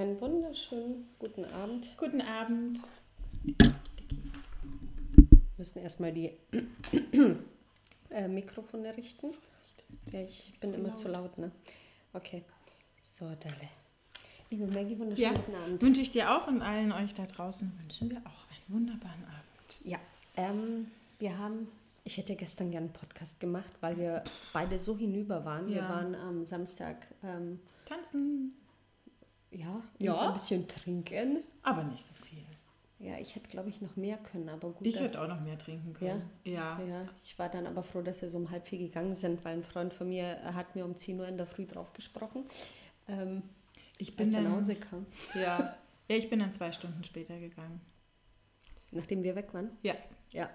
Einen wunderschönen guten Abend. Guten Abend. Wir müssen erstmal die äh, Mikrofone richten. Ja, ich bin so immer laut. zu laut, ne? Okay. So, Dalle. Liebe Maggie, wunderschönen Ja, guten Abend. wünsche ich dir auch und allen euch da draußen wünschen wir auch einen wunderbaren Abend. Ja, ähm, wir haben, ich hätte gestern gerne einen Podcast gemacht, weil wir beide so hinüber waren. Wir Ja. waren am Samstag, ähm, Tanzen, ja, Ja. ein bisschen trinken. aber nicht so viel. Ja, ich hätte, glaube ich, noch mehr können, aber gut. Ich dass- hätte auch noch mehr trinken können. Ja. Ja, ich war dann aber froh, dass wir so um halb vier gegangen sind, weil ein Freund von mir äh, hat mir um 10 Uhr in der Früh drauf gesprochen, ähm, Ich bin als er nach dann, Hause kam, ja. ja, ich bin dann zwei Stunden später gegangen. nachdem wir weg waren. Ja, Ja,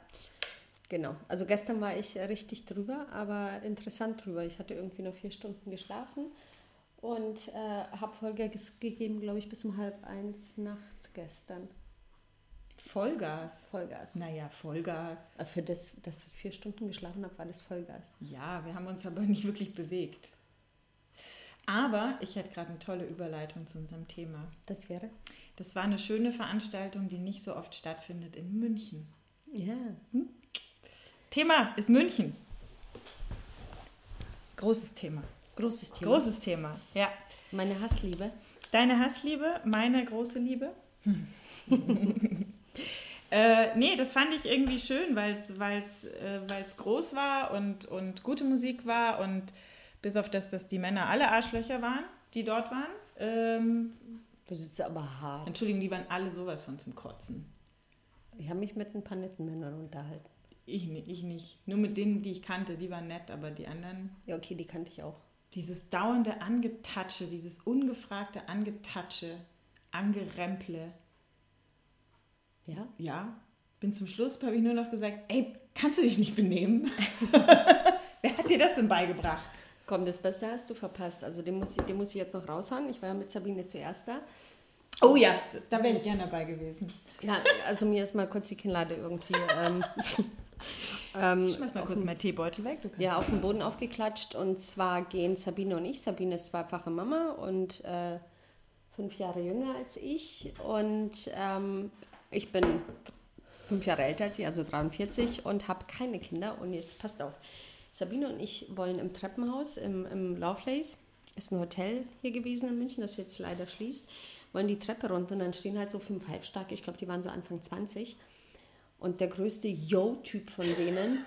genau. Also gestern war ich äh, richtig drüber, aber interessant drüber. Ich hatte irgendwie noch vier Stunden geschlafen und äh, habe Vollgas gegeben, glaube ich, bis um halb eins nachts gestern. Vollgas. Vollgas. Naja, Vollgas. Äh, Für das, dass ich vier Stunden geschlafen habe, war das Vollgas. Ja, wir haben uns aber nicht wirklich bewegt. Aber ich hätte gerade eine tolle Überleitung zu unserem Thema. Das wäre? Das war eine schöne Veranstaltung, die nicht so oft stattfindet in München. Ja. Thema ist München. Großes Thema. Großes Thema. Großes Thema, ja. Meine Hassliebe. Deine Hassliebe, meine große Liebe. äh, nee, das fand ich irgendwie schön, weil es äh, weil's groß war und, und gute Musik war und bis auf das, dass die Männer alle Arschlöcher waren, die dort waren. Ähm, Das ist aber hart. Entschuldigung, die waren alle sowas von zum Kotzen. Ich habe mich mit ein paar netten Männern unterhalten. Ich, ich nicht. Nur mit denen, die ich kannte, die waren nett, aber die anderen, Ja, okay, die kannte ich auch. Dieses dauernde Angetatsche, dieses ungefragte Angetatsche, Angeremple. Ja? Ja, bin zum Schluss, habe ich nur noch gesagt, ey, kannst du dich nicht benehmen? Wer hat dir das denn beigebracht? Komm, das Beste hast du verpasst. Also den muss ich, den muss ich jetzt noch raushauen. Ich war ja mit Sabine zuerst da. Oh ja, da wäre ich gern dabei gewesen. Ja, also mir ist mal kurz die Kinnlade irgendwie ähm, ähm, Schmeiß mal kurz meinen Teebeutel weg. Ja, auf den Boden aufgeklatscht. Und zwar gehen Sabine und ich. Sabine ist zweifache Mama und äh, fünf Jahre jünger als ich. Und ähm, ich bin fünf Jahre älter als sie, also 43 und habe keine Kinder. Und jetzt passt auf. Sabine und ich wollen im Treppenhaus im, im Lovelace, ist ein Hotel hier gewesen in München, das jetzt leider schließt, wollen die Treppe runter und dann stehen halt so fünf Halbstarke, ich glaube, die waren so Anfang 20. Und der größte Yo-Typ von denen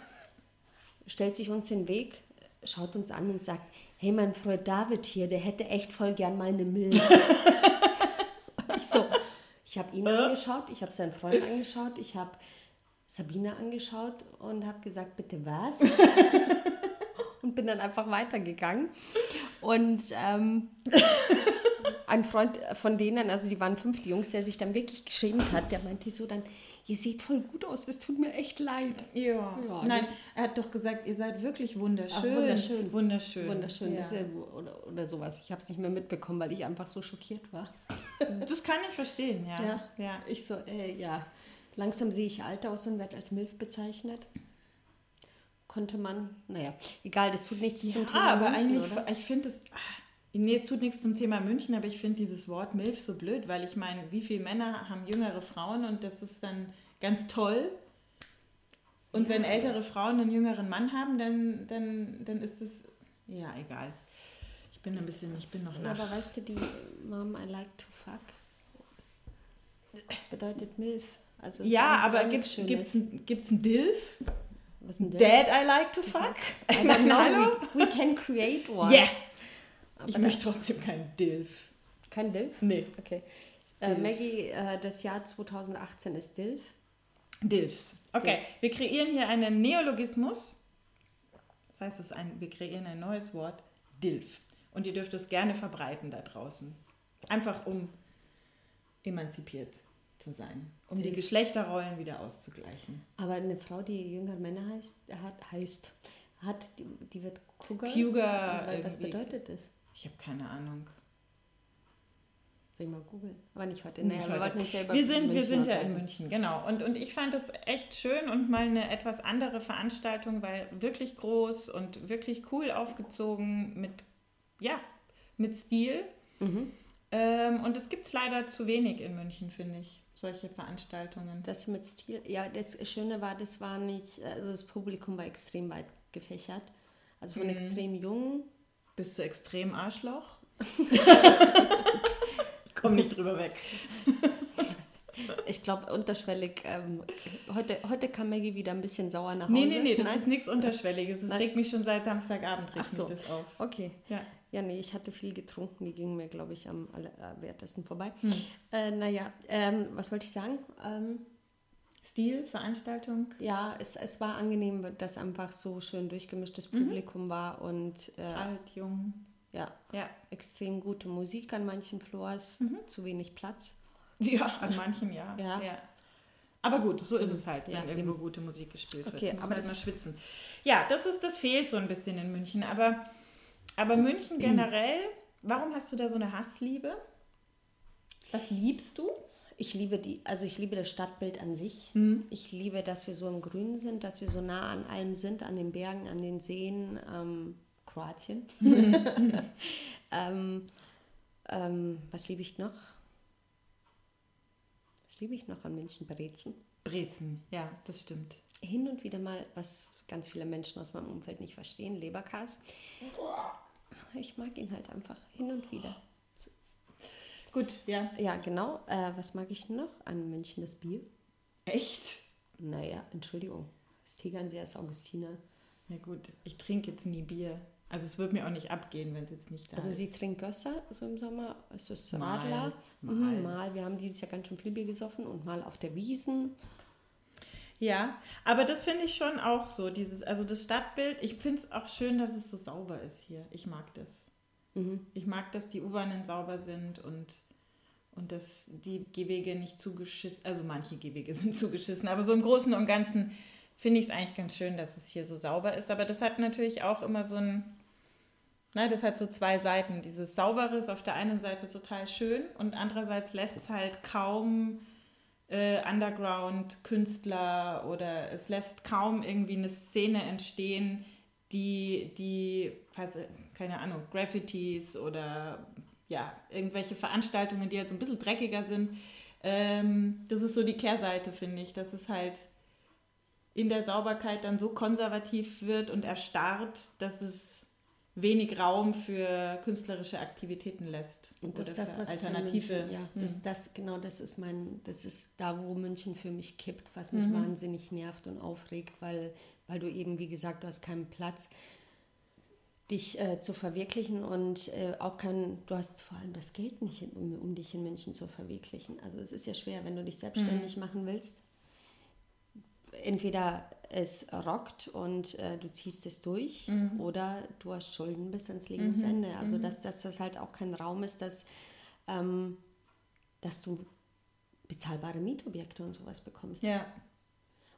stellt sich uns den Weg, schaut uns an und sagt, hey, mein Freund David hier, der hätte echt voll gern mal eine Milch. Ich so, ich habe ihn angeschaut, ich habe seinen Freund angeschaut, ich habe Sabine angeschaut und habe gesagt, bitte was? und bin dann einfach weitergegangen. Und ähm, ein Freund von denen, also die waren fünf Jungs, der sich dann wirklich geschämt hat, der meinte so dann, ihr seht voll gut aus, das tut mir echt leid. Ja. Ja, Nein, er hat doch gesagt, ihr seid wirklich wunderschön. Ach, wunderschön. Wunderschön. Wunderschön, Ja. ja, oder, oder sowas. Ich habe es nicht mehr mitbekommen, weil ich einfach so schockiert war. Das kann ich verstehen, ja. Ja. Ich so, äh, ja, langsam sehe ich alt aus und werde als MILF bezeichnet. Konnte man, naja, egal, das tut nichts zum ja, Thema aber München, eigentlich, oder? ich finde es, nee, es tut nichts zum Thema München, aber ich finde dieses Wort MILF so blöd, weil ich meine, wie viele Männer haben jüngere Frauen und das ist dann ganz toll. Und wenn ältere Frauen einen jüngeren Mann haben, dann, dann, dann ist es, ja, egal. Ich bin ein bisschen, ich bin noch Ja, nach. aber weißt du, die Mom, I like to fuck, bedeutet MILF. Also Ja, aber gibt es ein, gibt's ein Dilf? Was ist denn das? Dad I like to fuck? I don't know, we, we can create one. Yeah! Ich da- möchte trotzdem keinen Dilf. Kein DILF? Nee. Okay. Äh, Dilf. Maggie, äh, das Jahr 2018 ist DILF. Dilfs. Okay, wir kreieren hier einen Neologismus. Das heißt, es ist ein, wir kreieren ein neues Wort, Dilf. Und ihr dürft es gerne verbreiten da draußen. Einfach um emanzipiert zu sein. Um die Dilf. Geschlechterrollen wieder auszugleichen. Aber eine Frau, die jüngere Männer heißt, hat, heißt hat, die, die wird Cougar. Cougar Weil, was bedeutet das? Ich habe keine Ahnung. Soll ich mal googeln? Aber nicht heute. Nicht Naja, wir heute. wollten uns ja über Wir sind, wir sind ja in. München, genau. Und, und ich fand das echt schön und mal eine etwas andere Veranstaltung, weil wirklich groß und wirklich cool aufgezogen mit, ja, mit Stil. Mhm. Ähm, und es gibt es leider zu wenig in München, finde ich, solche Veranstaltungen. Das mit Stil, ja, das Schöne war, das war nicht, also das Publikum war extrem weit gefächert. Also von mhm. extrem jung. Bis zu extrem Arschloch. Komm nicht drüber weg. Ich glaube, unterschwellig. Ähm, heute, heute kam Maggie wieder ein bisschen sauer nach Hause. Nee, nee, nee, das Nein? ist nichts Unterschwelliges. Das Nein? regt mich schon seit Samstagabend regt so. mich das auf. Okay. Ja. Ja, nee, ich hatte viel getrunken. Die gingen mir, glaube ich, am allerwertesten vorbei. Hm. Äh, naja, ähm, was wollte ich sagen? Ähm, Stil, Veranstaltung? Ja, es, es war angenehm, dass einfach so schön durchgemischtes mhm. Publikum war und. Äh, Alt, jung. Ja, ja, extrem gute Musik an manchen Floors, mhm. zu wenig Platz. Ja, an manchen ja. ja. ja. Aber gut, so ist es halt, wenn ja, irgendwo eben. gute Musik gespielt wird. Okay, Muss aber halt das schwitzen. Ja, das ist, das fehlt so ein bisschen in München. Aber, aber München generell, warum hast du da so eine Hassliebe? Was liebst du? Ich liebe die, also ich liebe das Stadtbild an sich. Mhm. Ich liebe, dass wir so im Grünen sind, dass wir so nah an allem sind, an den Bergen, an den Seen. Ähm, Kroatien. ähm, ähm, was liebe ich noch? Was liebe ich noch an München? Brezen. Brezen, ja, das stimmt. Hin und wieder mal, was ganz viele Menschen aus meinem Umfeld nicht verstehen, Leberkas. Ich mag ihn halt einfach hin und wieder. Gut, ja. Ja, genau. Äh, was mag ich noch an München? Das Bier. Echt? Naja, Entschuldigung. Das Tegernseer ist Augustiner. Na gut, ich trinke jetzt nie Bier. Also es wird mir auch nicht abgehen, wenn es jetzt nicht da also ist. Also sie trinkt Gösser so im Sommer, es ist Radler. Mal, mal. Mhm, mal. Wir haben dieses Jahr ganz schön viel Bier gesoffen und mal auf der Wiesen. Ja, aber das finde ich schon auch so, dieses, also das Stadtbild, ich finde es auch schön, dass es so sauber ist hier. Ich mag das. Mhm. Ich mag, dass die U-Bahnen sauber sind und, und dass die Gehwege nicht zugeschissen, also manche Gehwege sind zugeschissen, aber so im Großen und Ganzen finde ich es eigentlich ganz schön, dass es hier so sauber ist. Aber das hat natürlich auch immer so ein, na, das hat so zwei Seiten. Dieses Saubere ist auf der einen Seite total schön und andererseits lässt es halt kaum äh, Underground-Künstler oder es lässt kaum irgendwie eine Szene entstehen, die, die, keine Ahnung, Graffitis oder ja, irgendwelche Veranstaltungen, die halt so ein bisschen dreckiger sind. Ähm, das ist so die Kehrseite, finde ich. Das ist halt in der Sauberkeit dann so konservativ wird und erstarrt, dass es wenig Raum für künstlerische Aktivitäten lässt. Und das ist das, was Alternative. München, ja, hm. das, das, genau, das ist mein, das ist da, wo München für mich kippt, was mich mhm. wahnsinnig nervt und aufregt, weil, weil du eben, wie gesagt, du hast keinen Platz, dich äh, zu verwirklichen und äh, auch kein, du hast vor allem das Geld nicht, um, um dich in München zu verwirklichen. Also es ist ja schwer, wenn du dich selbstständig mhm. machen willst entweder es rockt und äh, du ziehst es durch mhm. oder du hast Schulden bis ans Lebensende. Mhm. Also mhm. dass, dass das halt auch kein Raum ist, dass, ähm, dass du bezahlbare Mietobjekte und sowas bekommst. Ja.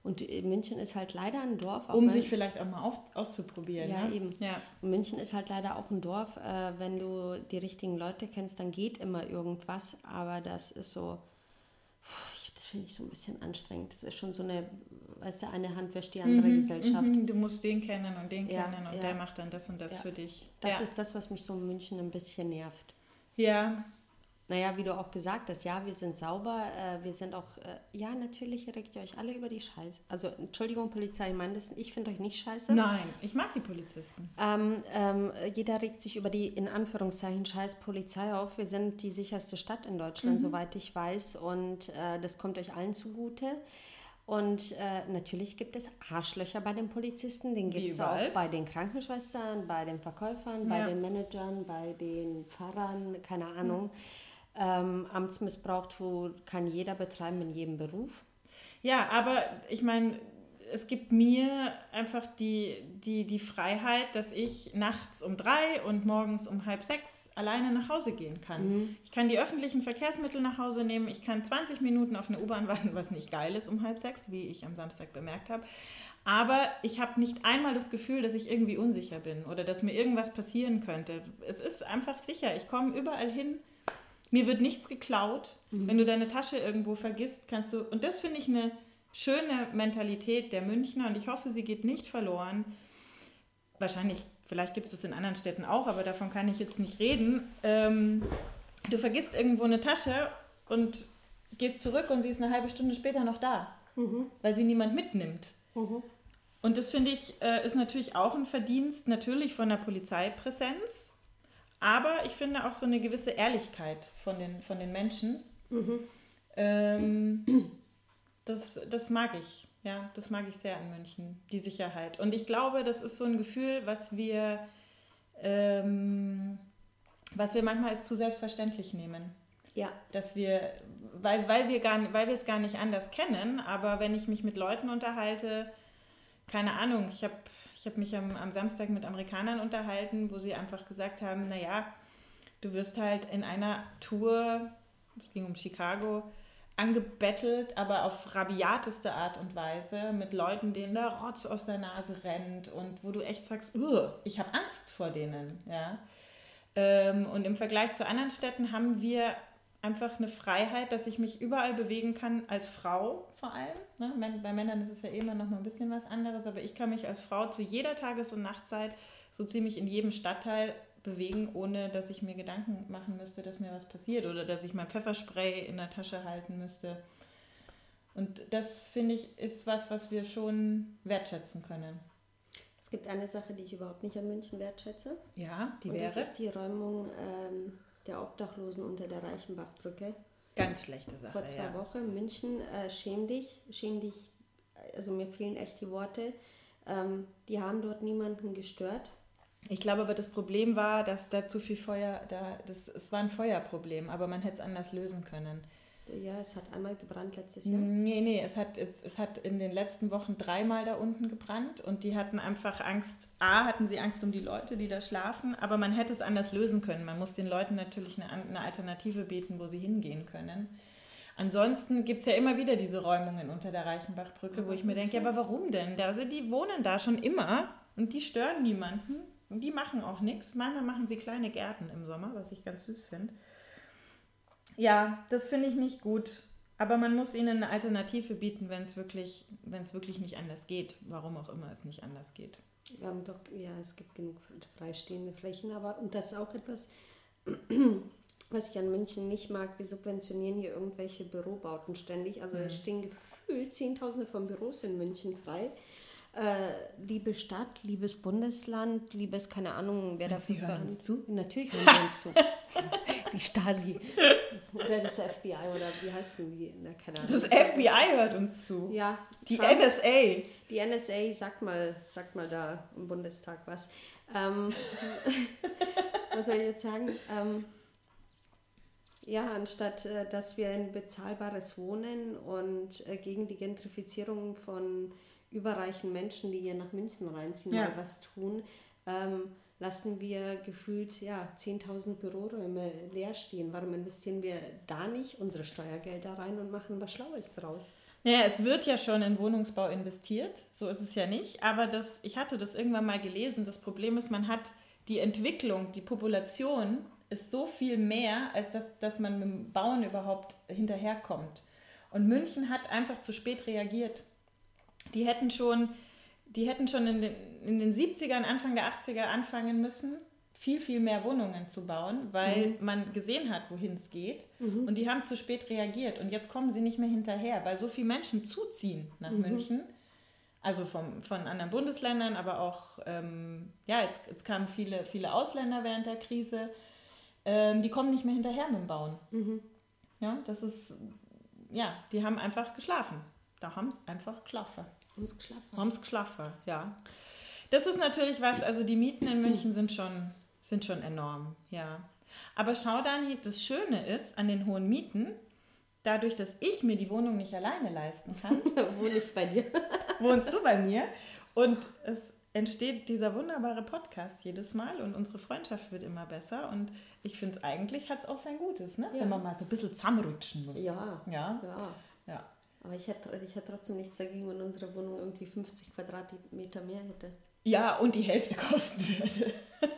Und München ist halt leider ein Dorf. um sich vielleicht auch mal auf, auszuprobieren. Ja, ne? eben. Ja. Und München ist halt leider auch ein Dorf. Äh, wenn du die richtigen Leute kennst, dann geht immer irgendwas. Aber das ist so, das finde ich so ein bisschen anstrengend. Das ist schon so eine weißt du, eine Hand wäscht die andere mhm, Gesellschaft. Mhm, du musst den kennen und den ja, kennen und ja. der macht dann das und das für dich. Das ist das, was mich so in München ein bisschen nervt. Ja. Naja, wie du auch gesagt hast, ja, wir sind sauber, äh, wir sind auch, äh, ja, natürlich regt ihr euch alle über die Scheiße. Also, Entschuldigung, Polizei, ich meine das, ich finde euch nicht scheiße. Nein, ich mag die Polizisten. Ähm, ähm, jeder regt sich über die, in Anführungszeichen, scheiß Polizei auf. Wir sind die sicherste Stadt in Deutschland, mhm. soweit ich weiß, und äh, das kommt euch allen zugute. Und äh, natürlich gibt es Arschlöcher bei den Polizisten, den gibt es auch bei den Krankenschwestern, bei den Verkäufern, bei ja. den Managern, bei den Fahrern, keine Ahnung. Mhm. Ähm, Amtsmissbrauch kann jeder betreiben in jedem Beruf. Ja, aber ich meine, es gibt mir einfach die, die, die Freiheit, dass ich nachts um drei und morgens um halb sechs alleine nach Hause gehen kann. Mhm. Ich kann die öffentlichen Verkehrsmittel nach Hause nehmen, ich kann 20 Minuten auf eine U-Bahn warten, was nicht geil ist um halb sechs, wie ich am Samstag bemerkt habe. Aber ich habe nicht einmal das Gefühl, dass ich irgendwie unsicher bin oder dass mir irgendwas passieren könnte. Es ist einfach sicher, ich komme überall hin. Mir wird nichts geklaut. Mhm. Wenn du deine Tasche irgendwo vergisst, kannst du, und das finde ich eine schöne Mentalität der Münchner und ich hoffe, sie geht nicht verloren. Wahrscheinlich, vielleicht gibt es es in anderen Städten auch, aber davon kann ich jetzt nicht reden. Ähm, du vergisst irgendwo eine Tasche und gehst zurück und sie ist eine halbe Stunde später noch da, mhm. weil sie niemand mitnimmt. Mhm. Und das finde ich, äh, ist natürlich auch ein Verdienst, natürlich von der Polizeipräsenz, aber ich finde auch so eine gewisse Ehrlichkeit von den, von den Menschen. Mhm. Ähm, das, das mag ich. Ja, das mag ich sehr in München, die Sicherheit. Und ich glaube, das ist so ein Gefühl, was wir, ähm, was wir manchmal als zu selbstverständlich nehmen. Ja. Dass wir, weil, weil, wir gar, weil wir es gar nicht anders kennen, aber wenn ich mich mit Leuten unterhalte, keine Ahnung, ich habe ich hab mich am, am Samstag mit Amerikanern unterhalten, wo sie einfach gesagt haben, naja, du wirst halt in einer Tour, es ging um Chicago, angebettelt, aber auf rabiateste Art und Weise mit Leuten, denen der Rotz aus der Nase rennt und wo du echt sagst, ich habe Angst vor denen. Ja? Ähm, und im Vergleich zu anderen Städten haben wir einfach eine Freiheit, dass ich mich überall bewegen kann, als Frau vor allem. Ne? Bei Männern ist es ja immer noch mal ein bisschen was anderes, aber ich kann mich als Frau zu jeder Tages- und Nachtzeit so ziemlich in jedem Stadtteil bewegen, ohne dass ich mir Gedanken machen müsste, dass mir was passiert oder dass ich mein Pfefferspray in der Tasche halten müsste. Und das finde ich ist was, was wir schon wertschätzen können. Es gibt eine Sache, die ich überhaupt nicht an München wertschätze. Ja, die wäre. Und das ist die Räumung ähm, der Obdachlosen unter der Reichenbachbrücke. Ganz schlechte Sache. Vor zwei ja. Wochen München, äh, schäm dich, schäm dich. Also mir fehlen echt die Worte. Ähm, die haben dort niemanden gestört. Ich glaube aber, das Problem war, dass da zu viel Feuer, da, das, es war ein Feuerproblem, aber man hätte es anders lösen können. Ja, es hat einmal gebrannt letztes Jahr. Nee, nee, es hat, es, es hat in den letzten Wochen dreimal da unten gebrannt und die hatten einfach Angst. A, hatten sie Angst um die Leute, die da schlafen, aber man hätte es anders lösen können. Man muss den Leuten natürlich eine, eine Alternative bieten, wo sie hingehen können. Ansonsten gibt es ja immer wieder diese Räumungen unter der Reichenbachbrücke, wo ich mir denke, ja, aber warum denn? Da, also die wohnen da schon immer und die stören niemanden. Und die machen auch nichts. Manchmal machen sie kleine Gärten im Sommer, was ich ganz süß finde. Ja, das finde ich nicht gut. Aber man muss ihnen eine Alternative bieten, wenn es wirklich, wirklich nicht anders geht. Warum auch immer es nicht anders geht. Wir haben doch, ja, es gibt genug freistehende Flächen, aber und das ist auch etwas, was ich an München nicht mag. Wir subventionieren hier irgendwelche Bürobauten ständig. Also mhm. es stehen gefühlt Zehntausende von Büros in München frei äh, liebe Stadt, liebes Bundesland, liebes, keine Ahnung, wer dafür die hören uns zu? Natürlich hören wir uns zu. Die Stasi. Oder das FBI oder wie heißt denn die? Na, keine Ahnung. Das FBI hört uns zu. Ja. Die Trump, NSA. Die NSA sagt mal, sagt mal da im Bundestag was. Ähm, was soll ich jetzt sagen? Ähm, ja, anstatt äh, dass wir ein bezahlbares Wohnen und äh, gegen die Gentrifizierung von überreichen Menschen, die hier nach München reinziehen, ja. was tun, ähm, lassen wir gefühlt ja, 10.000 Büroräume leer stehen. Warum investieren wir da nicht unsere Steuergelder rein und machen was Schlaues draus? Naja, es wird ja schon in Wohnungsbau investiert, so ist es ja nicht. Aber das, ich hatte das irgendwann mal gelesen. Das Problem ist, man hat die Entwicklung, die Population ist so viel mehr, als dass, dass man mit dem Bauen überhaupt hinterherkommt. Und München hat einfach zu spät reagiert die hätten schon, die hätten schon in den, in den 70ern, Anfang der 80er anfangen müssen, viel, viel mehr Wohnungen zu bauen, weil mhm. man gesehen hat, wohin es geht. Mhm. Und die haben zu spät reagiert. Und jetzt kommen sie nicht mehr hinterher, weil so viele Menschen zuziehen nach mhm. München. Also vom, von anderen Bundesländern, aber auch, ähm, ja, jetzt, jetzt kamen viele, viele Ausländer während der Krise. Ähm, die kommen nicht mehr hinterher mit dem Bauen. Mhm. Ja, das ist, ja, die haben einfach geschlafen. Da haben es einfach geschlafen. Haben es geschlafen. Haben es geschlafen, ja. Das ist natürlich was, also die Mieten in München sind schon, sind schon enorm, ja. Aber schau dann, das Schöne ist an den hohen Mieten, dadurch, dass ich mir die Wohnung nicht alleine leisten kann. Wohne ich bei dir. wohnst du bei mir. Und es entsteht dieser wunderbare Podcast jedes Mal und unsere Freundschaft wird immer besser. Und ich finde es eigentlich hat es auch sein Gutes, ne? Ja. wenn man mal so ein bisschen zusammenrutschen muss. Ja. Ja. ja. ja. Aber ich hätte, ich hätte trotzdem nichts dagegen, wenn unsere Wohnung irgendwie 50 Quadratmeter mehr hätte. Ja, und die Hälfte kosten würde.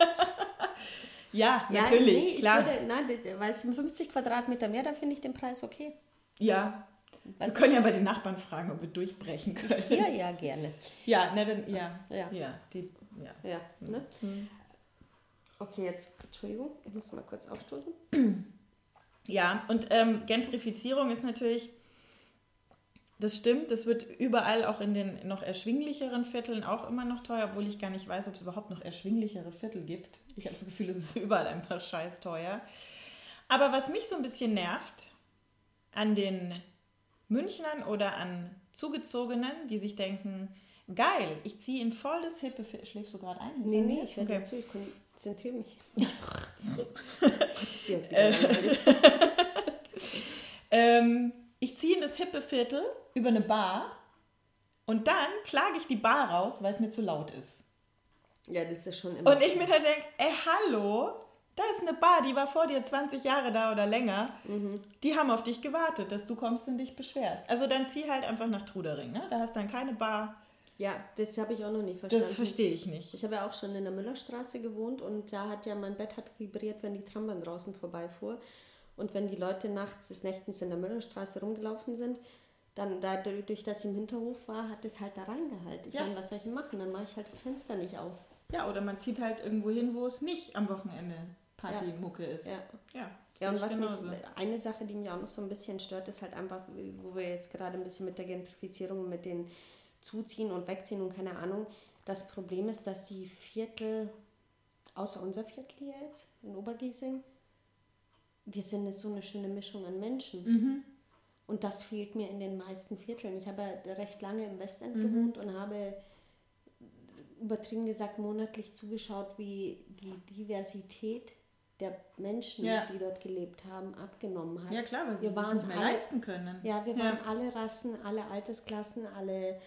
ja, ja, natürlich, nee, klar. Würde, nein, weil es 50 Quadratmeter mehr, da finde ich den Preis okay. Ja. wir können ja bei den Nachbarn fragen, ob wir durchbrechen können. Hier ja gerne. Ja, ne, dann, ja, ja, ja, die, ja. ja ne? Mhm. Okay, jetzt, Entschuldigung, ich muss mal kurz aufstoßen. Ja, und ähm, Gentrifizierung ist natürlich, das stimmt, das wird überall auch in den noch erschwinglicheren Vierteln auch immer noch teuer, obwohl ich gar nicht weiß, ob es überhaupt noch erschwinglichere Viertel gibt. Ich habe das Gefühl, es ist überall einfach scheiß teuer. Aber was mich so ein bisschen nervt an den Münchnern oder an Zugezogenen, die sich denken, geil, ich ziehe in voll das hippe Viertel. Schläfst du gerade ein? Nee, nee, ich höre okay. zu, ich konzentriere mich. ähm, ich ziehe in das hippe Viertel über eine Bar und dann klage ich die Bar raus, weil es mir zu laut ist. Ja, das ist schon immer. Und ich mir dann denke, ey, hallo, da ist eine Bar, die war vor dir 20 Jahre da oder länger. Mhm. Die haben auf dich gewartet, dass du kommst und dich beschwerst. Also dann zieh halt einfach nach Trudering, ne? Da hast dann keine Bar. Ja, das habe ich auch noch nicht verstanden. Das verstehe ich nicht. Ich habe ja auch schon in der Müllerstraße gewohnt und da hat ja mein Bett hat vibriert, wenn die Trambahn draußen vorbeifuhr. Und wenn die Leute nachts des Nächtens in der Müllerstraße rumgelaufen sind, dann dadurch, dass ich im Hinterhof war, hat es halt da reingehalten. Ich ja. meine, was soll ich machen? Dann mache ich halt das Fenster nicht auf. Ja, oder man zieht halt irgendwo hin, wo es nicht am Wochenende Partymucke ist. Ja. Ja, ja und was genauso. mich, eine Sache, die mich auch noch so ein bisschen stört, ist halt einfach, wo wir jetzt gerade ein bisschen mit der Gentrifizierung, mit den Zuziehen und Wegziehen und keine Ahnung, das Problem ist, dass die Viertel, außer unser Viertel hier jetzt, in Obergiesing, wir sind so eine schöne Mischung an Menschen. Mhm. Und das fehlt mir in den meisten Vierteln. Ich habe recht lange im Westend mhm. gewohnt und habe übertrieben gesagt monatlich zugeschaut, wie die Diversität der Menschen, ja. die dort gelebt haben, abgenommen hat. Ja klar, weil sie wir waren nicht mehr alle, leisten können. Ja, wir waren alle Rassen, alle Altersklassen, alle,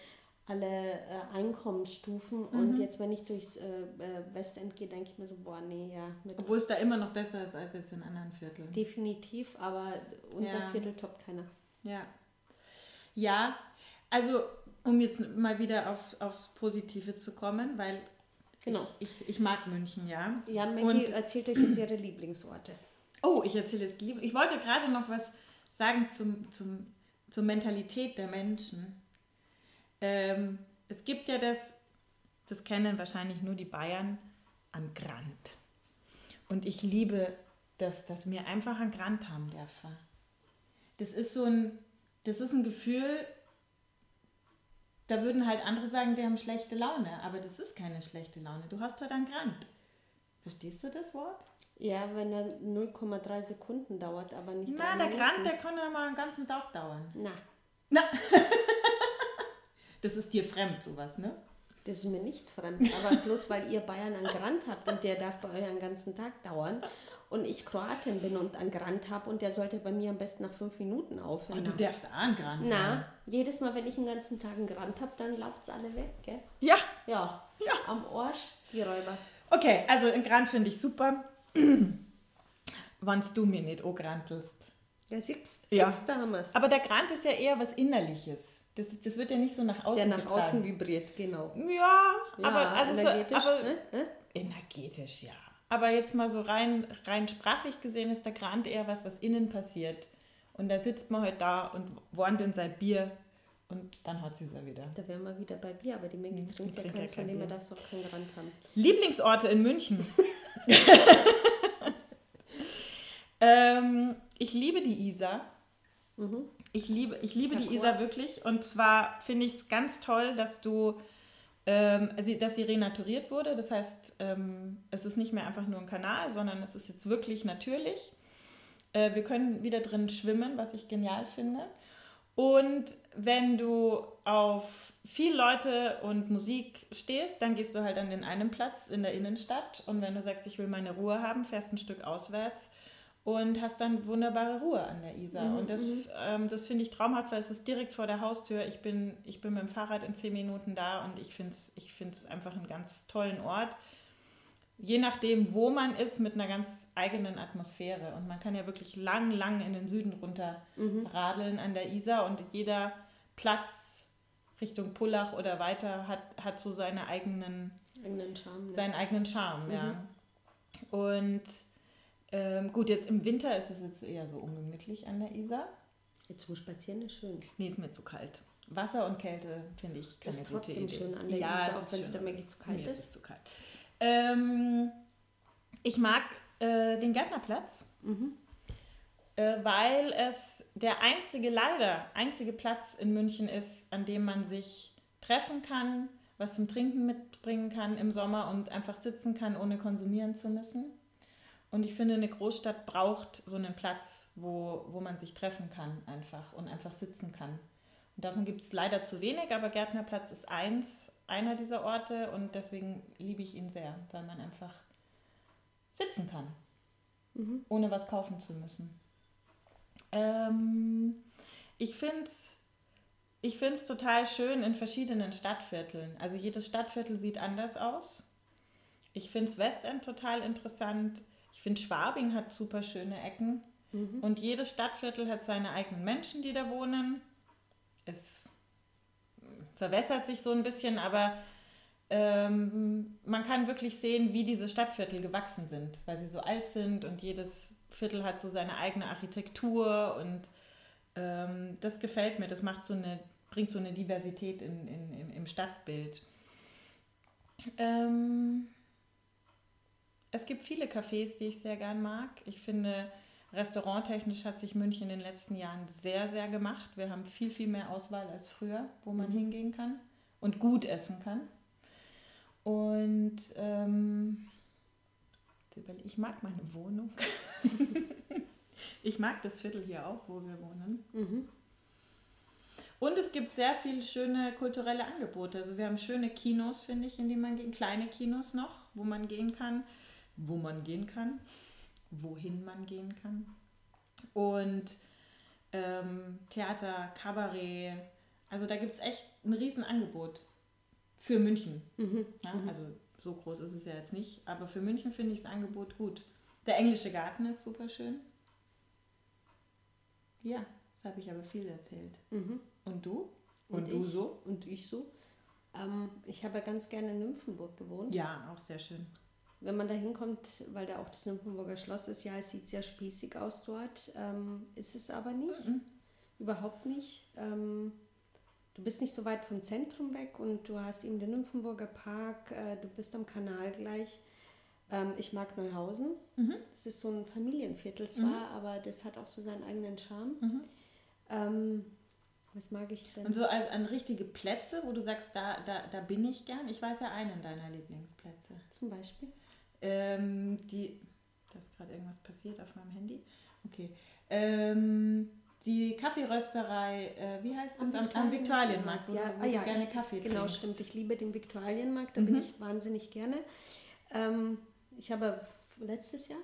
alle äh, Einkommensstufen. Mhm. Und jetzt, wenn ich durchs äh, äh, Westend gehe, denke ich mir so, boah, nee, ja. Obwohl es da immer noch besser ist als jetzt in anderen Vierteln. Definitiv, aber unser ja. Viertel toppt keiner. Ja. Ja, also um jetzt mal wieder auf, aufs Positive zu kommen, weil Genau. Ich, ich, ich mag München, ja. Ja, Maggie erzählt euch jetzt ihre Lieblingsorte. Oh, ich erzähle jetzt Ich wollte gerade noch was sagen zum, zum, zur Mentalität der Menschen. Ähm, es gibt ja das, das kennen wahrscheinlich nur die Bayern, an Grant. Und ich liebe das, dass wir einfach an Grant haben dürfen. Das ist so ein, das ist ein Gefühl, da würden halt andere sagen, die haben schlechte Laune, aber das ist keine schlechte Laune. Du hast heute einen Grant. Verstehst du das Wort? Ja, wenn er 0,3 Sekunden dauert, aber nicht. Na, der Grant, der kann ja mal einen ganzen Tag dauern. Na. Na. das ist dir fremd, sowas, ne? Das ist mir nicht fremd, aber bloß weil ihr Bayern einen Grant habt und der darf bei euch einen ganzen Tag dauern und ich Kroatin bin und einen Grant habe und der sollte bei mir am besten nach fünf Minuten aufhören. Und du darfst auch einen Grant Na, haben. jedes Mal, wenn ich einen ganzen Tag einen Grant habe, dann läuft es alle weg, gell? Ja. Ja. Ja. Am Arsch, die Räuber. Okay, also einen Grant finde ich super. Wenn du mir nicht auch grantelst. Ja, siehst, ja. siehst da haben wir es. Aber der Grant ist ja eher was Innerliches. Das, das wird ja nicht so nach außen Der nach getragen. außen vibriert, genau. Ja, ja aber also energetisch, so, aber, ne? energetisch, ja. Aber jetzt mal so rein, rein sprachlich gesehen ist der Grant eher was, was innen passiert. Und da sitzt man halt da und warnt in sein Bier und dann hat sie es ja wieder. Da wären wir wieder bei Bier, aber die Maggie hm, trinkt, ja keins, von dem er darf es auch keinen Grant haben. Lieblingsorte in München. ähm, ich liebe die Isar. Mhm. Ich liebe, ich liebe die Isar wirklich. Und zwar finde ich es ganz toll, dass du ähm, dass sie renaturiert wurde. Das heißt, ähm, es ist nicht mehr einfach nur ein Kanal, sondern es ist jetzt wirklich natürlich. Äh, wir können wieder drin schwimmen, was ich genial finde. Und wenn du auf viele Leute und Musik stehst, dann gehst du halt an den einen Platz in der Innenstadt. Und wenn du sagst, ich will meine Ruhe haben, fährst ein Stück auswärts und hast dann wunderbare Ruhe an der Isar. Mhm, und das, mhm. ähm, das finde ich traumhaft, weil es ist direkt vor der Haustür. Ich bin, ich bin mit dem Fahrrad in zehn Minuten da und ich finde es ich find's einfach einen ganz tollen Ort. Je nachdem, wo man ist, mit einer ganz eigenen Atmosphäre. Und man kann ja wirklich lang, lang in den Süden runter mhm. radeln an der Isar und jeder Platz Richtung Pullach oder weiter hat, hat so seine eigenen, eigenen Charme, seinen eigenen Charme, ja. Mhm. Und ähm, gut, jetzt im Winter ist es jetzt eher so ungemütlich an der Isar. Jetzt zum Spazieren ist schön. Nee, ist mir zu kalt. Wasser und Kälte finde ich keine ist trotzdem Idee. schön an der ja, Isar, auch wenn es dann wirklich zu kalt mir ist. ist zu kalt. Ähm, ich mag äh, den Gärtnerplatz. Mhm. äh, weil es der einzige, leider einzige Platz in München ist, an dem man sich treffen kann, was zum Trinken mitbringen kann im Sommer und einfach sitzen kann, ohne konsumieren zu müssen. Und ich finde, eine Großstadt braucht so einen Platz, wo, wo man sich treffen kann einfach und einfach sitzen kann. Und davon gibt es leider zu wenig, aber Gärtnerplatz ist eins, einer dieser Orte und deswegen liebe ich ihn sehr, weil man einfach sitzen kann, mhm. ohne was kaufen zu müssen. Ähm, ich finde es ich find's total schön in verschiedenen Stadtvierteln. Also jedes Stadtviertel sieht anders aus. Ich finde es Westend total interessant. Ich finde Schwabing hat super schöne Ecken. Mhm. Und jedes Stadtviertel hat seine eigenen Menschen, die da wohnen. Es verwässert sich so ein bisschen, aber ähm, man kann wirklich sehen, wie diese Stadtviertel gewachsen sind, weil sie so alt sind und jedes Viertel hat so seine eigene Architektur und ähm, das gefällt mir. Das macht so eine, bringt so eine Diversität in, in, im, im Stadtbild. Ähm, es gibt viele Cafés, die ich sehr gern mag. Ich finde, restauranttechnisch hat sich München in den letzten Jahren sehr, sehr gemacht. Wir haben viel, viel mehr Auswahl als früher, wo man mhm. hingehen kann und gut essen kann. Und ähm, ich mag meine Wohnung. ich mag das Viertel hier auch, wo wir wohnen. Mhm. Und es gibt sehr viele schöne kulturelle Angebote. Also wir haben schöne Kinos, finde ich, in die man gehen, kleine Kinos noch, wo man gehen kann, wo man gehen kann, wohin man gehen kann. Und ähm, Theater, Kabarett. Also da gibt es echt ein Riesenangebot für München. Mhm. Ja, mhm. also so groß ist es ja jetzt nicht, aber für München finde ich das Angebot gut. Der englische Garten ist super schön. Ja, das habe ich aber viel erzählt. Mhm. Und du? Und, und du ich, so? Und ich so. Ähm, ich habe ganz gerne in Nymphenburg gewohnt. Ja, auch sehr schön. Wenn man da hinkommt, weil da auch das Nymphenburger Schloss ist, ja, es sieht sehr spießig aus dort, ähm, ist es aber nicht. Mhm. Überhaupt nicht. Ähm, du bist nicht so weit vom Zentrum weg und du hast eben den Nymphenburger Park, äh, du bist am Kanal gleich. Ähm, ich mag Neuhausen. Mhm. Das ist so ein Familienviertel zwar, mhm. aber das hat auch so seinen eigenen Charme. Mhm. Ähm, was mag ich denn? Und so als an richtige Plätze, wo du sagst, da, da, da bin ich gern. Ich weiß ja einen deiner Lieblingsplätze. Zum Beispiel? Ähm, die, da ist gerade irgendwas passiert auf meinem Handy. Okay. Ähm, die Kaffeerösterei, äh, wie heißt das? Am, am Viktualienmarkt, wo, ja. wo ah, ja, gerne ich, Kaffee Genau, trinkst. stimmt. Ich liebe den Viktualienmarkt, da mhm. bin ich wahnsinnig gerne. Ähm, ich habe letztes Jahr,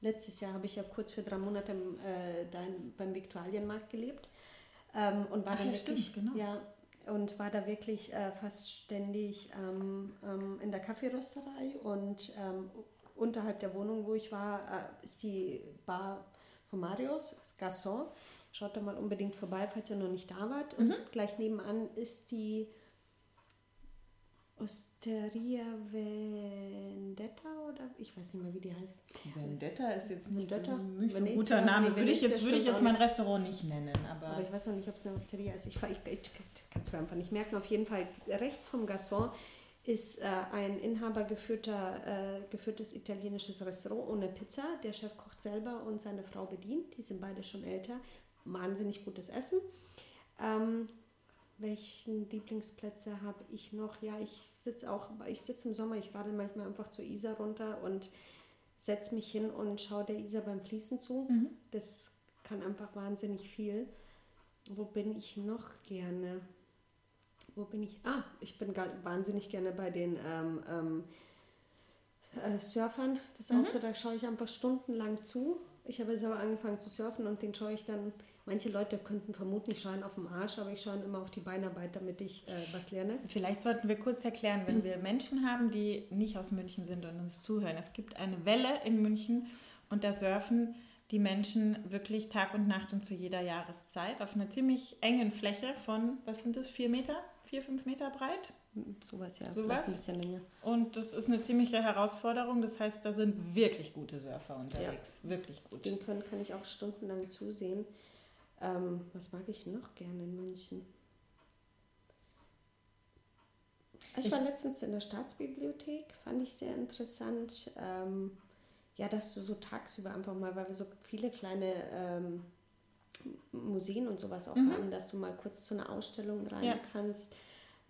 letztes Jahr habe ich ja kurz für drei Monate äh, da beim Viktualienmarkt gelebt ähm, und war Ach, dann ja, wirklich, stimmt, genau. ja, und war da wirklich äh, fast ständig ähm, ähm, in der Kaffeerösterei und ähm, unterhalb der Wohnung, wo ich war, äh, ist die Bar von Marius, Gasson. Schaut da mal unbedingt vorbei, falls ihr noch nicht da wart. Und mhm. gleich nebenan ist die Osteria Vendetta oder ich weiß nicht mehr, wie die heißt. Vendetta ist jetzt nicht, Vendetta? so, nicht so ein guter Name. Nee, würde ich jetzt, würde ich jetzt mein Restaurant nicht nennen. Aber, aber ich weiß noch nicht, ob es eine Osteria ist. Ich, ich, ich kann es mir einfach nicht merken. Auf jeden Fall rechts vom Gasson ist äh, ein inhabergeführter, äh, geführtes italienisches Restaurant ohne Pizza. Der Chef kocht selber und seine Frau bedient. Die sind beide schon älter. Wahnsinnig gutes Essen. Ähm, welchen Lieblingsplätze habe ich noch? Ja, ich sitze auch, ich sitze im Sommer, ich radel manchmal einfach zur Isar runter und setze mich hin und schaue der Isar beim Fließen zu. Mhm. Das kann einfach wahnsinnig viel. Wo bin ich noch gerne? Wo bin ich? Ah, ich bin wahnsinnig gerne bei den ähm, ähm, äh, Surfern. Das ist mhm. auch so, da schaue ich einfach stundenlang zu. Ich habe jetzt aber angefangen zu surfen und den schaue ich dann Manche Leute könnten vermuten, ich schaue auf dem Arsch, aber ich schaue immer auf die Beinarbeit, damit ich äh, was lerne. Vielleicht sollten wir kurz erklären, wenn wir Menschen haben, die nicht aus München sind und uns zuhören. Es gibt eine Welle in München und da surfen die Menschen wirklich Tag und Nacht und zu jeder Jahreszeit auf einer ziemlich engen Fläche von, was sind das, vier Meter, vier, fünf Meter breit? Sowas, ja. Sowas. Ein bisschen länger. Und das ist eine ziemliche Herausforderung. Das heißt, da sind wirklich gute Surfer unterwegs. Ja. Wirklich gut. Den können kann ich auch stundenlang zusehen. Ähm, was mag ich noch gerne in München? Ich, ich war letztens in der Staatsbibliothek, fand ich sehr interessant. Ähm, ja, dass du so tagsüber einfach mal, weil wir so viele kleine ähm, Museen und sowas auch mhm. haben, dass du mal kurz zu einer Ausstellung rein ja. kannst.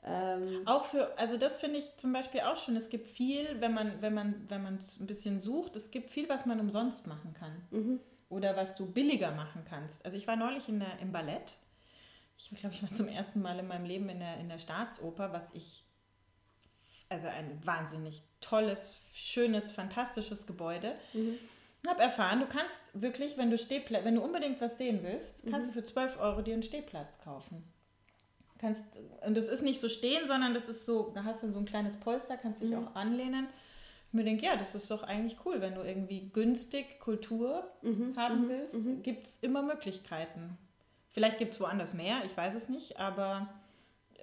Ähm, auch für, also das finde ich zum Beispiel auch schon. Es gibt viel, wenn man, wenn man, wenn man ein bisschen sucht, es gibt viel, was man umsonst machen kann. Mhm. Oder was du billiger machen kannst. Also ich war neulich in der, im Ballett. Ich glaube, ich war zum ersten Mal in meinem Leben in der, in der Staatsoper, was ich, also ein wahnsinnig tolles, schönes, fantastisches Gebäude. Mhm habe erfahren, du kannst wirklich, wenn du Stehplatz, wenn du unbedingt was sehen willst, kannst mhm. du für 12 Euro dir einen Stehplatz kaufen. Kannst, und das ist nicht so stehen, sondern das ist so, da hast du so ein kleines Polster, kannst dich mhm. auch anlehnen. Ich mir denke, ja, das ist doch eigentlich cool, wenn du irgendwie günstig Kultur mhm. haben mhm. willst, mhm. gibt es immer Möglichkeiten. Vielleicht gibt es woanders mehr, ich weiß es nicht, aber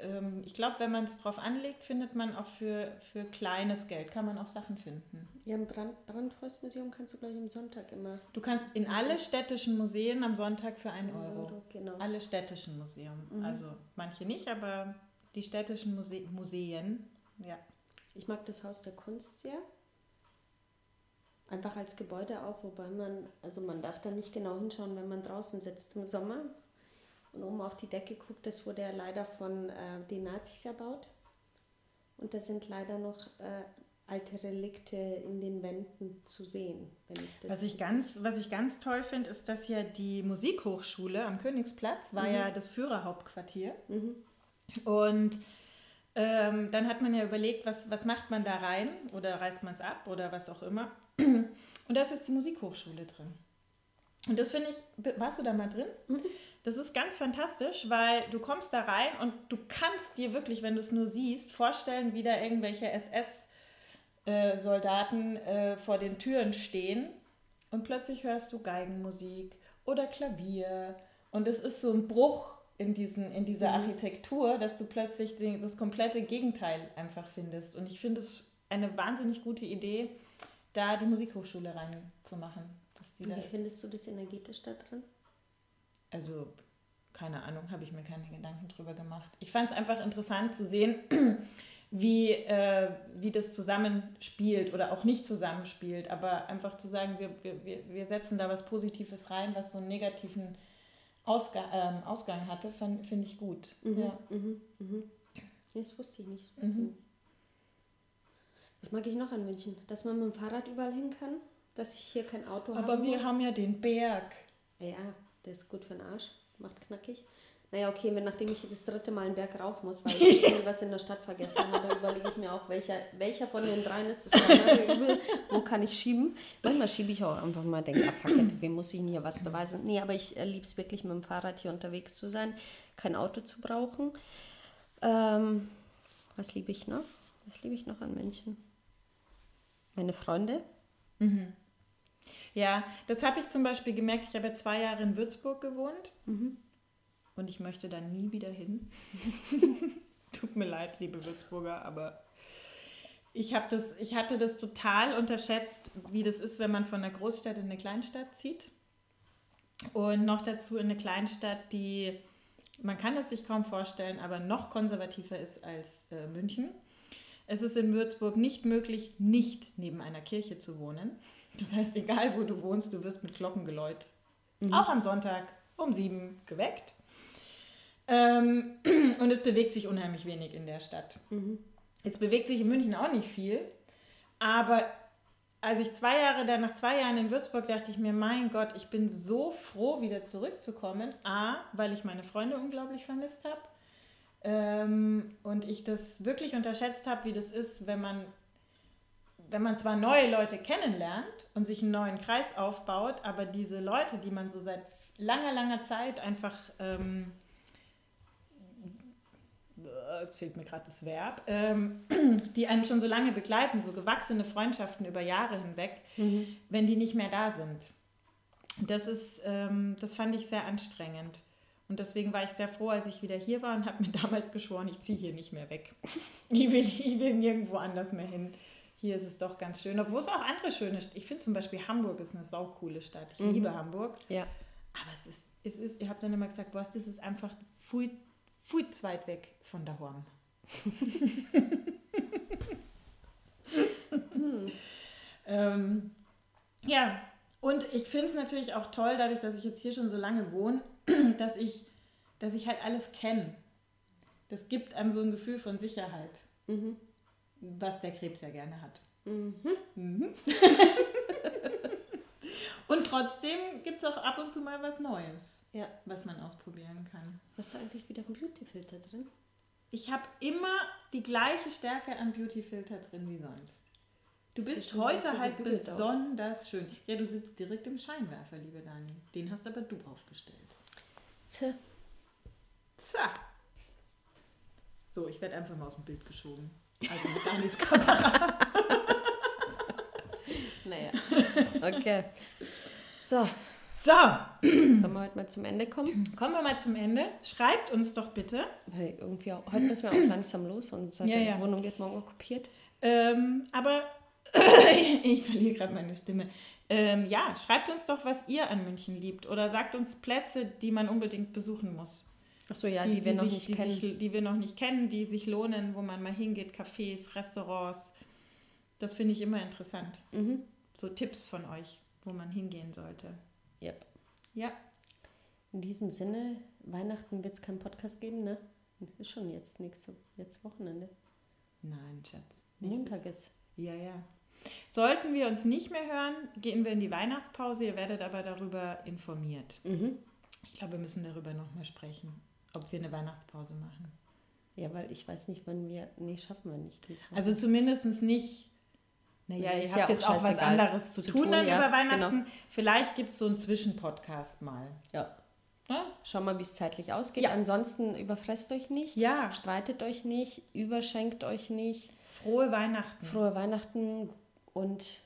ähm, ich glaube, wenn man es drauf anlegt, findet man auch für, für kleines Geld, kann man auch Sachen finden. Ja, im Brand, Brandhorstmuseum kannst du gleich am Sonntag immer. Du kannst in alle städtischen Museen am Sonntag für einen Euro. Euro genau. Alle städtischen Museen. Mhm. Also manche nicht, aber die städtischen Muse Museen, ja. Ich mag das Haus der Kunst sehr. Einfach als Gebäude auch, wobei man, also man darf da nicht genau hinschauen, wenn man draußen sitzt im Sommer und oben auf die Decke guckt, das wurde ja leider von äh, den Nazis erbaut. Und da sind leider noch äh, alte Relikte in den Wänden zu sehen. Ich was, ich ganz, was ich ganz toll finde, ist, dass ja die Musikhochschule am Königsplatz war mhm. ja das Führerhauptquartier. Mhm. Und ähm, dann hat man ja überlegt, was, was macht man da rein oder reißt man es ab oder was auch immer. Und da ist jetzt die Musikhochschule drin. Und das finde ich, warst du da mal drin? Mhm. Das ist ganz fantastisch, weil du kommst da rein und du kannst dir wirklich, wenn du es nur siehst, vorstellen, wie da irgendwelche SS-Soldaten äh, vor den Türen stehen und plötzlich hörst du Geigenmusik oder Klavier und es ist so ein Bruch in, diesen, in dieser mhm. Architektur, dass du plötzlich den, das komplette Gegenteil einfach findest. Und ich finde es eine wahnsinnig gute Idee, da die Musikhochschule reinzumachen. Wie findest du das energetisch da drin? also keine Ahnung, habe ich mir keine Gedanken drüber gemacht. Ich fand es einfach interessant zu sehen, wie, äh, wie das zusammenspielt oder auch nicht zusammenspielt, aber einfach zu sagen, wir, wir, wir setzen da was Positives rein, was so einen negativen Ausga ähm, Ausgang hatte, finde ich gut. Mhm, ja. Mhm, mhm. Das wusste ich nicht. Mhm. Das mag ich noch an München, dass man mit dem Fahrrad überall hin kann, dass ich hier kein Auto habe. Aber wir muss. haben ja den Berg. Ja, der ist gut für den Arsch, macht knackig. Naja, okay, wenn nachdem ich das dritte Mal einen Berg rauf muss, weil ich irgendwie was in der Stadt vergessen habe, überlege ich mir auch, welcher, welcher von den dreien ist das übel, wo kann ich schieben. Manchmal schiebe ich auch einfach mal, denke, ah, fuck it, wem muss ich denn hier was beweisen? Nee, aber ich äh, liebe es wirklich, mit dem Fahrrad hier unterwegs zu sein, kein Auto zu brauchen. Ähm, was liebe ich noch? Was liebe ich noch an München? Meine Freunde. Mhm. Ja, das habe ich zum Beispiel gemerkt. Ich habe ja zwei Jahre in Würzburg gewohnt mhm. und ich möchte da nie wieder hin. Tut mir leid, liebe Würzburger, aber ich, das, ich hatte das total unterschätzt, wie das ist, wenn man von einer Großstadt in eine Kleinstadt zieht. Und noch dazu in eine Kleinstadt, die, man kann es sich kaum vorstellen, aber noch konservativer ist als äh, München. Es ist in Würzburg nicht möglich, nicht neben einer Kirche zu wohnen. Das heißt, egal wo du wohnst, du wirst mit Glockengeläut, mhm. auch am Sonntag um sieben geweckt. Ähm, und es bewegt sich unheimlich wenig in der Stadt. Mhm. Jetzt bewegt sich in München auch nicht viel, aber als ich zwei Jahre, dann nach zwei Jahren in Würzburg, dachte ich mir, mein Gott, ich bin so froh, wieder zurückzukommen. A, weil ich meine Freunde unglaublich vermisst habe. Ähm, und ich das wirklich unterschätzt habe, wie das ist, wenn man wenn man zwar neue Leute kennenlernt und sich einen neuen Kreis aufbaut, aber diese Leute, die man so seit langer, langer Zeit einfach, ähm, jetzt fehlt mir gerade das Verb, ähm, die einen schon so lange begleiten, so gewachsene Freundschaften über Jahre hinweg, mhm. wenn die nicht mehr da sind. Das ist, ähm, das fand ich sehr anstrengend. Und deswegen war ich sehr froh, als ich wieder hier war und habe mir damals geschworen, ich ziehe hier nicht mehr weg. Ich will, ich will nirgendwo anders mehr hin hier ist es doch ganz schön. Obwohl es auch andere schöne Städte Ich finde zum Beispiel Hamburg ist eine saukoole Stadt. Ich mhm. liebe Hamburg. Ja. Aber es ist, es ist, ihr habt dann immer gesagt, was, das ist einfach viel, viel zu weit weg von der Horn. hm. ähm, Ja, und ich finde es natürlich auch toll, dadurch, dass ich jetzt hier schon so lange wohne, dass ich, dass ich halt alles kenne. Das gibt einem so ein Gefühl von Sicherheit, Mhm. was der Krebs ja gerne hat. Mhm. Mhm. und trotzdem gibt es auch ab und zu mal was Neues, Ja. was man ausprobieren kann. Hast du eigentlich wieder einen Beautyfilter drin? Ich habe immer die gleiche Stärke an Beautyfilter drin wie sonst. Du Sieht bist heute so halt gebügelt aus. besonders schön. Ja, du sitzt direkt im Scheinwerfer, liebe Dani. Den hast aber du aufgestellt. Tja. Tja. So, ich werde einfach mal aus dem Bild geschoben. Also mit Danis Kamera. Naja. Okay. So, So, sollen wir heute mal zum Ende kommen? kommen wir mal zum Ende. Schreibt uns doch bitte. Weil irgendwie auch, heute müssen wir auch langsam los und Ja, die ja. Wohnung wird morgen okkupiert. Ähm, aber ich verliere gerade meine Stimme. Ähm, ja, schreibt uns doch, was ihr an München liebt. Oder sagt uns Plätze, die man unbedingt besuchen muss. Achso, ja, die, wir noch sich, nicht die, kennen. Sich, die wir noch nicht kennen, die sich lohnen, wo man mal hingeht, Cafés, Restaurants. Das finde ich immer interessant. Mhm. So Tipps von euch, wo man hingehen sollte. Yep. Ja, In diesem Sinne, Weihnachten wird es keinen Podcast geben, ne? Ist schon jetzt nächste, jetzt Wochenende. nein, Schatz. Montag ist. Ja, ja. Sollten wir uns nicht mehr hören, gehen wir in die Weihnachtspause. Ihr werdet aber darüber informiert. Mhm. Ich glaube, wir müssen darüber nochmal sprechen, ob wir eine Weihnachtspause machen. Ja, weil ich weiß nicht, wann wir. Nee, schaffen wir nicht. Also zumindest nicht. Naja, Ja, ihr habt ja jetzt auch was anderes zu, zu tun, tun, dann ja, über Weihnachten. genau. Vielleicht gibt es so einen Zwischenpodcast mal. ja. Ja? Schauen wir, wie es zeitlich ausgeht. Ja. Ansonsten überfresst euch nicht. ja, Streitet euch nicht. Überschenkt euch nicht. Frohe Weihnachten. Frohe Weihnachten und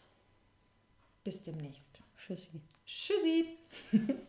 Bis demnächst. Tschüssi. Tschüssi.